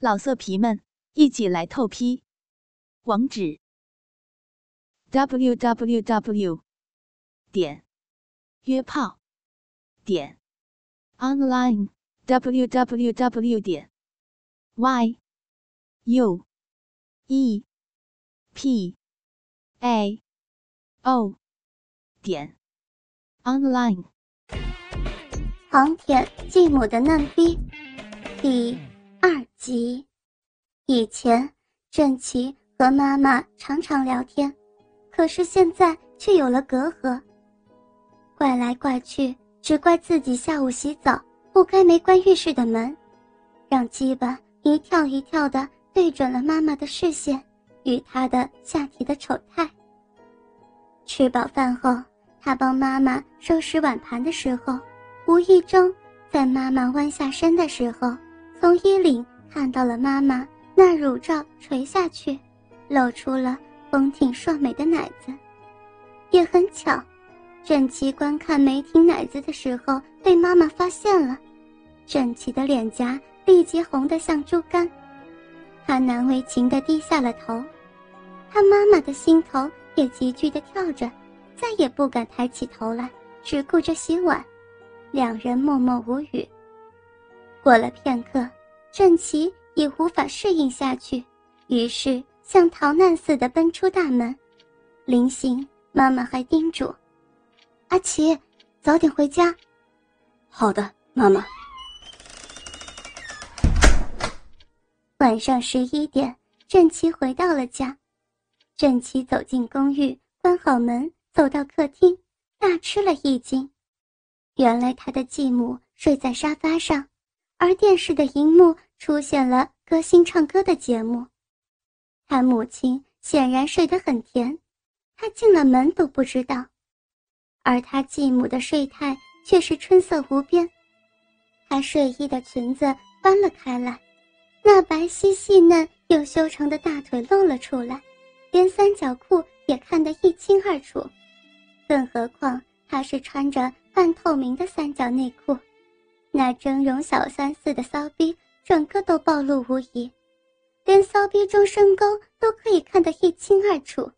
老色皮们，一起来透批！网址：w w w 点约炮点 online w w w 点 y u e p a o 点 online。狂舔继母的嫩逼，第。二集，以前郑琪和妈妈常常聊天，可是现在却有了隔阂。怪来怪去，只怪自己下午洗澡不该没关浴室的门，让鸡巴一跳一跳的对准了妈妈的视线与她的下体的丑态。吃饱饭后，他帮妈妈收拾碗盘的时候，无意中在妈妈弯下身的时候。从衣领看到了妈妈那乳罩垂下去，露出了丰挺硕美的奶子。也很巧，郑琪观看梅婷奶子的时候被妈妈发现了，郑琪的脸颊立即红得像猪肝。他难为情地低下了头，他妈妈的心头也急剧地跳着，再也不敢抬起头来，只顾着洗碗。两人默默无语。过了片刻，郑琪已无法适应下去，于是像逃难似的奔出大门。临行，妈妈还叮嘱：“阿奇，早点回家。”“好的，妈妈。”晚上十一点，郑琪回到了家。郑琪走进公寓，关好门，走到客厅，大吃了一惊。原来他的继母睡在沙发上。而电视的荧幕出现了歌星唱歌的节目，他母亲显然睡得很甜，他进了门都不知道，而他继母的睡态却是春色无边，她睡衣的裙子翻了开来，那白皙细嫩又修长的大腿露了出来，连三角裤也看得一清二楚，更何况她是穿着半透明的三角内裤。那峥嵘小三似的骚逼，整个都暴露无遗，连骚逼中深沟都可以看得一清二楚。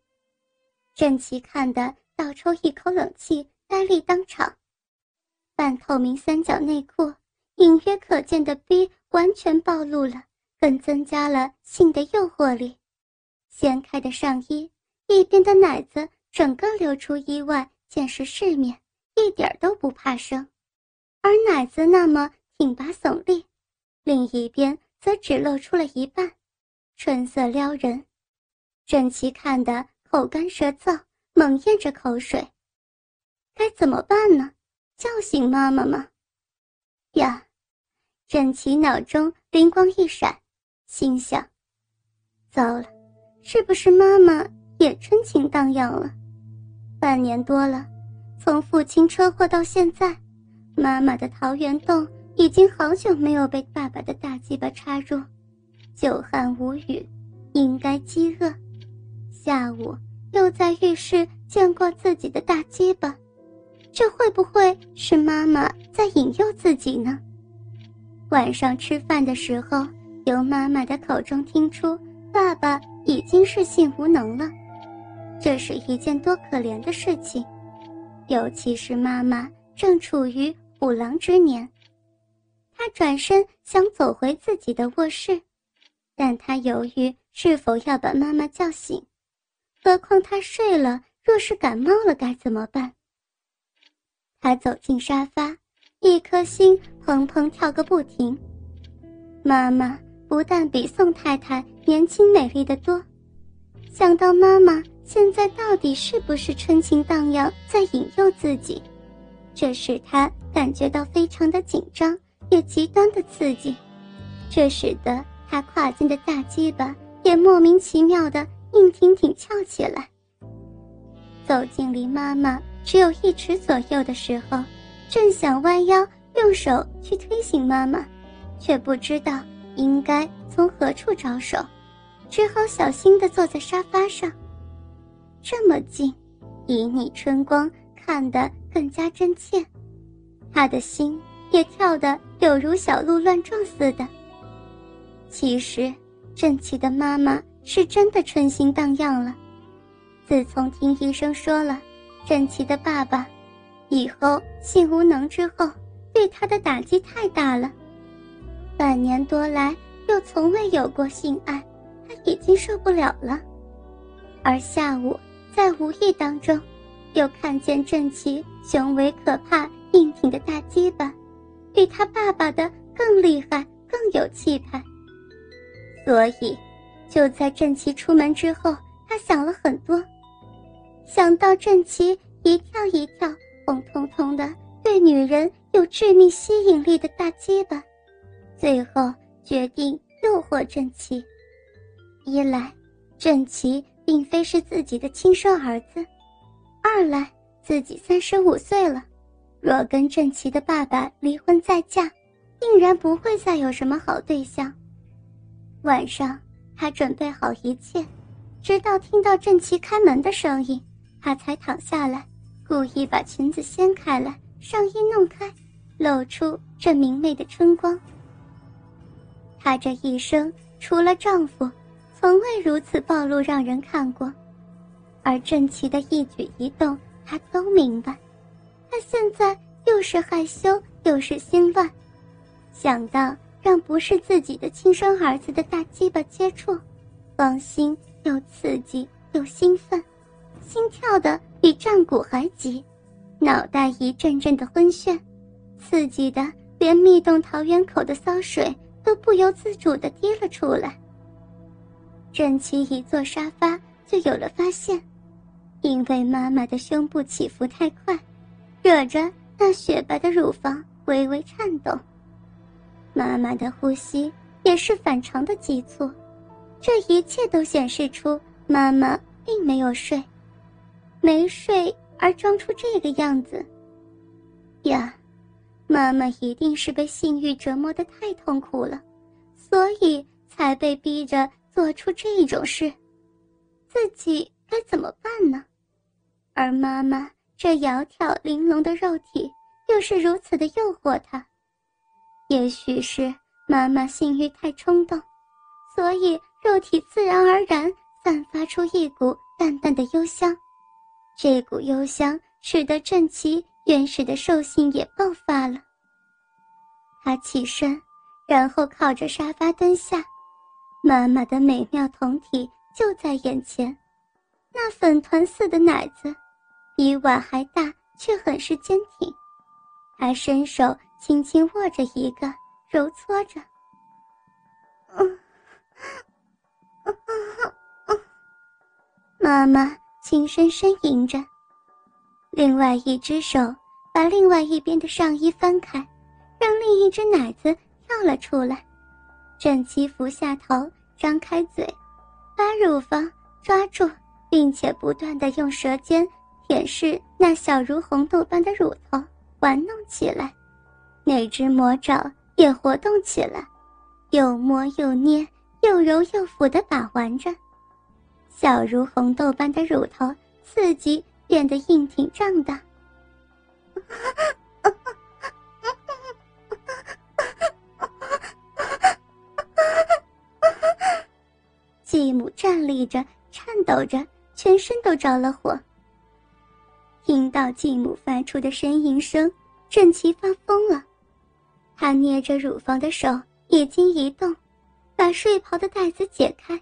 郑琪看得倒抽一口冷气，呆立当场。半透明三角内裤，隐约可见的逼完全暴露了，更增加了性的诱惑力。掀开的上衣，一边的奶子整个流出衣外，见识世面，一点都不怕生。而奶子那么挺拔耸立，另一边则只露出了一半，春色撩人。郑琪看得口干舌燥，猛咽着口水。该怎么办呢？叫醒妈妈吗？呀！郑琪脑中灵光一闪，心想：糟了，是不是妈妈也春情荡漾了？半年多了，从父亲车祸到现在。妈妈的桃源洞已经好久没有被爸爸的大鸡巴插入，久旱无雨，应该饥饿。下午又在浴室见过自己的大鸡巴，这会不会是妈妈在引诱自己呢？晚上吃饭的时候，由妈妈的口中听出爸爸已经是性无能了，这是一件多可怜的事情，尤其是妈妈正处于。虎狼之年，他转身想走回自己的卧室，但他犹豫是否要把妈妈叫醒。何况他睡了，若是感冒了该怎么办？他走进沙发，一颗心砰砰跳个不停。妈妈不但比宋太太年轻美丽的多，想到妈妈现在到底是不是春情荡漾，在引诱自己，这使他。感觉到非常的紧张，也极端的刺激，这使得他跨进的大鸡巴也莫名其妙的硬挺挺翘起来。走进离妈妈只有一尺左右的时候，正想弯腰用手去推醒妈妈，却不知道应该从何处着手，只好小心的坐在沙发上。这么近，旖旎春光看得更加真切。他的心也跳得有如小鹿乱撞似的。其实，郑琪的妈妈是真的春心荡漾了。自从听医生说了郑琪的爸爸以后性无能之后，对他的打击太大了。半年多来又从未有过性爱，他已经受不了了。而下午在无意当中，又看见郑琪雄伟可怕、硬挺的大鸡巴，比他爸爸的更厉害、更有气派。所以，就在郑琪出门之后，他想了很多。想到郑琪一跳一跳、红彤彤的，对女人有致命吸引力的大鸡巴，最后决定诱惑郑琪。一来，郑琪并非是自己的亲生儿子；二来，自己三十五岁了，若跟郑琪的爸爸离婚再嫁，定然不会再有什么好对象。晚上，他准备好一切，直到听到郑琪开门的声音，他才躺下来，故意把裙子掀开来，上衣弄开，露出这明媚的春光。他这一生除了丈夫，从未如此暴露让人看过，而郑琪的一举一动，他都明白。他现在又是害羞，又是心乱，想到。让不是自己的亲生儿子的大鸡巴接触，放心又刺激又兴奋，心跳的比战鼓还急，脑袋一阵阵的昏眩，刺激的连密洞桃源口的骚水都不由自主的滴了出来。郑琪一坐沙发就有了发现，因为妈妈的胸部起伏太快，惹着那雪白的乳房微微颤动。妈妈的呼吸也是反常的急促，这一切都显示出妈妈并没有睡，没睡而装出这个样子。呀，妈妈一定是被性欲折磨的太痛苦了，所以才被逼着做出这种事。自己该怎么办呢？而妈妈这窈窕玲珑的肉体又是如此的诱惑他。也许是妈妈性欲太冲动，所以肉体自然而然散发出一股淡淡的幽香。这股幽香使得郑琪原始的兽性也爆发了。他起身，然后靠着沙发蹲下，妈妈的美妙酮体就在眼前，那粉团似的奶子，比碗还大，却很是坚挺。他伸手。轻轻握着一个，揉搓着。妈妈轻声呻吟着，另外一只手把另外一边的上衣翻开，让另一只奶子跳了出来。郑七俯下头，张开嘴，把乳房抓住，并且不断的用舌尖舔舐那小如红豆般的乳头，玩弄起来。那只魔爪也活动起来，又摸又捏，又揉又抚的把玩着，小如红豆般的乳头刺激变得硬挺胀大。继母站立着，颤抖着，全身都着了火。听到继母发出的呻吟声，郑琪发疯了。他捏着乳房的手已经移动，把睡袍的带子解开，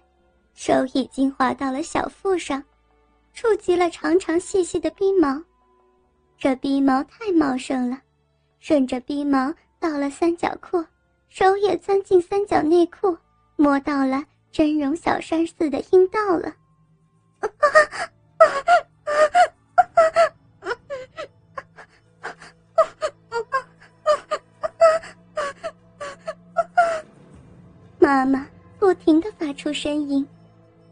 手已经滑到了小腹上，触及了长长细细的逼毛。这逼毛太茂盛了，顺着逼毛到了三角裤，手也钻进三角内裤，摸到了真容小山似的阴道了。妈妈不停的发出声音，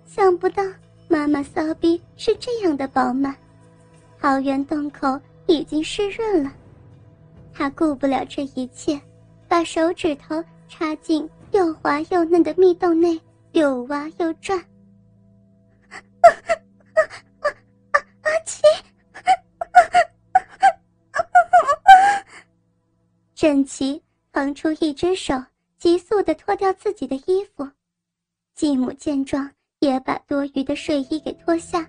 想不到妈妈骚逼是这样的饱满，桃源洞口已经湿润了。她顾不了这一切，把手指头插进又滑又嫩的蜜洞内，又挖又转。阿阿奇，郑琪腾出一只手。急速的脱掉自己的衣服。继母见状，也把多余的睡衣给脱下，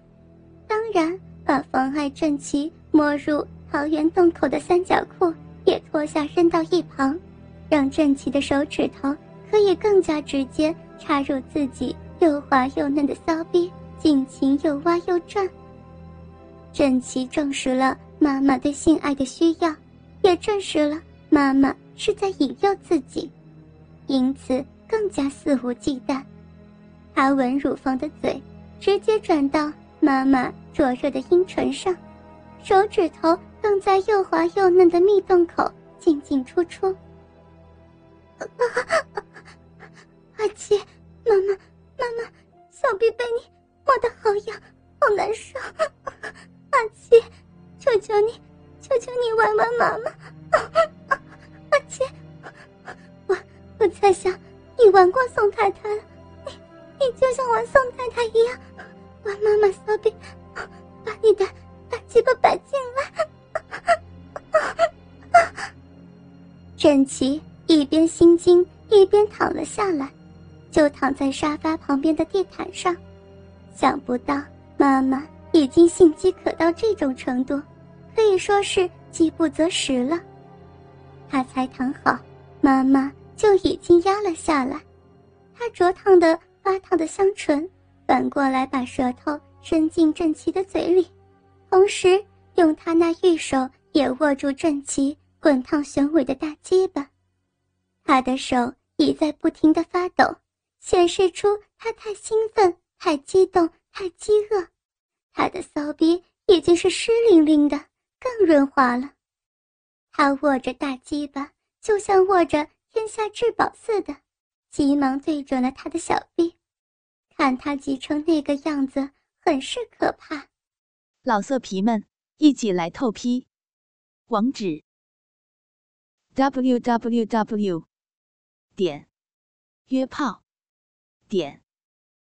当然把妨碍郑琪摸入桃园洞口的三角裤也脱下扔到一旁，让郑琪的手指头可以更加直接插入自己又滑又嫩的骚逼，尽情又挖又转。郑琪证实了妈妈对性爱的需要，也证实了妈妈是在引诱自己，因此更加肆无忌惮。他吻乳房的嘴，直接转到妈妈灼热的阴唇上，手指头更在又滑又嫩的蜜洞口进进出出。阿七，妈妈，妈妈，小臂被你我的好痒，好难受。阿七，求求你，求求你玩玩妈妈。阿七，我我在想你玩过宋太太了。你你就像玩宋太太一样，玩妈妈骚逼，把你的大鸡巴摆进来。郑琪一边心惊一边躺了下来，就躺在沙发旁边的地毯上。想不到妈妈已经性饥渴到这种程度，可以说是饥不择食了。他才躺好，妈妈就已经压了下来，她灼烫的。发烫的香唇，反过来把舌头伸进郑琪的嘴里，同时用他那玉手也握住郑琪滚烫雄伟的大鸡巴。他的手已在不停的发抖，显示出他太兴奋、太激动、太饥饿。他的骚逼已经是湿淋淋的，更润滑了。他握着大鸡巴，就像握着天下至宝似的，急忙对准了他的小臂。看他挤成那个样子，很是可怕。老色皮们，一起来透批！网址：w w w 点约炮点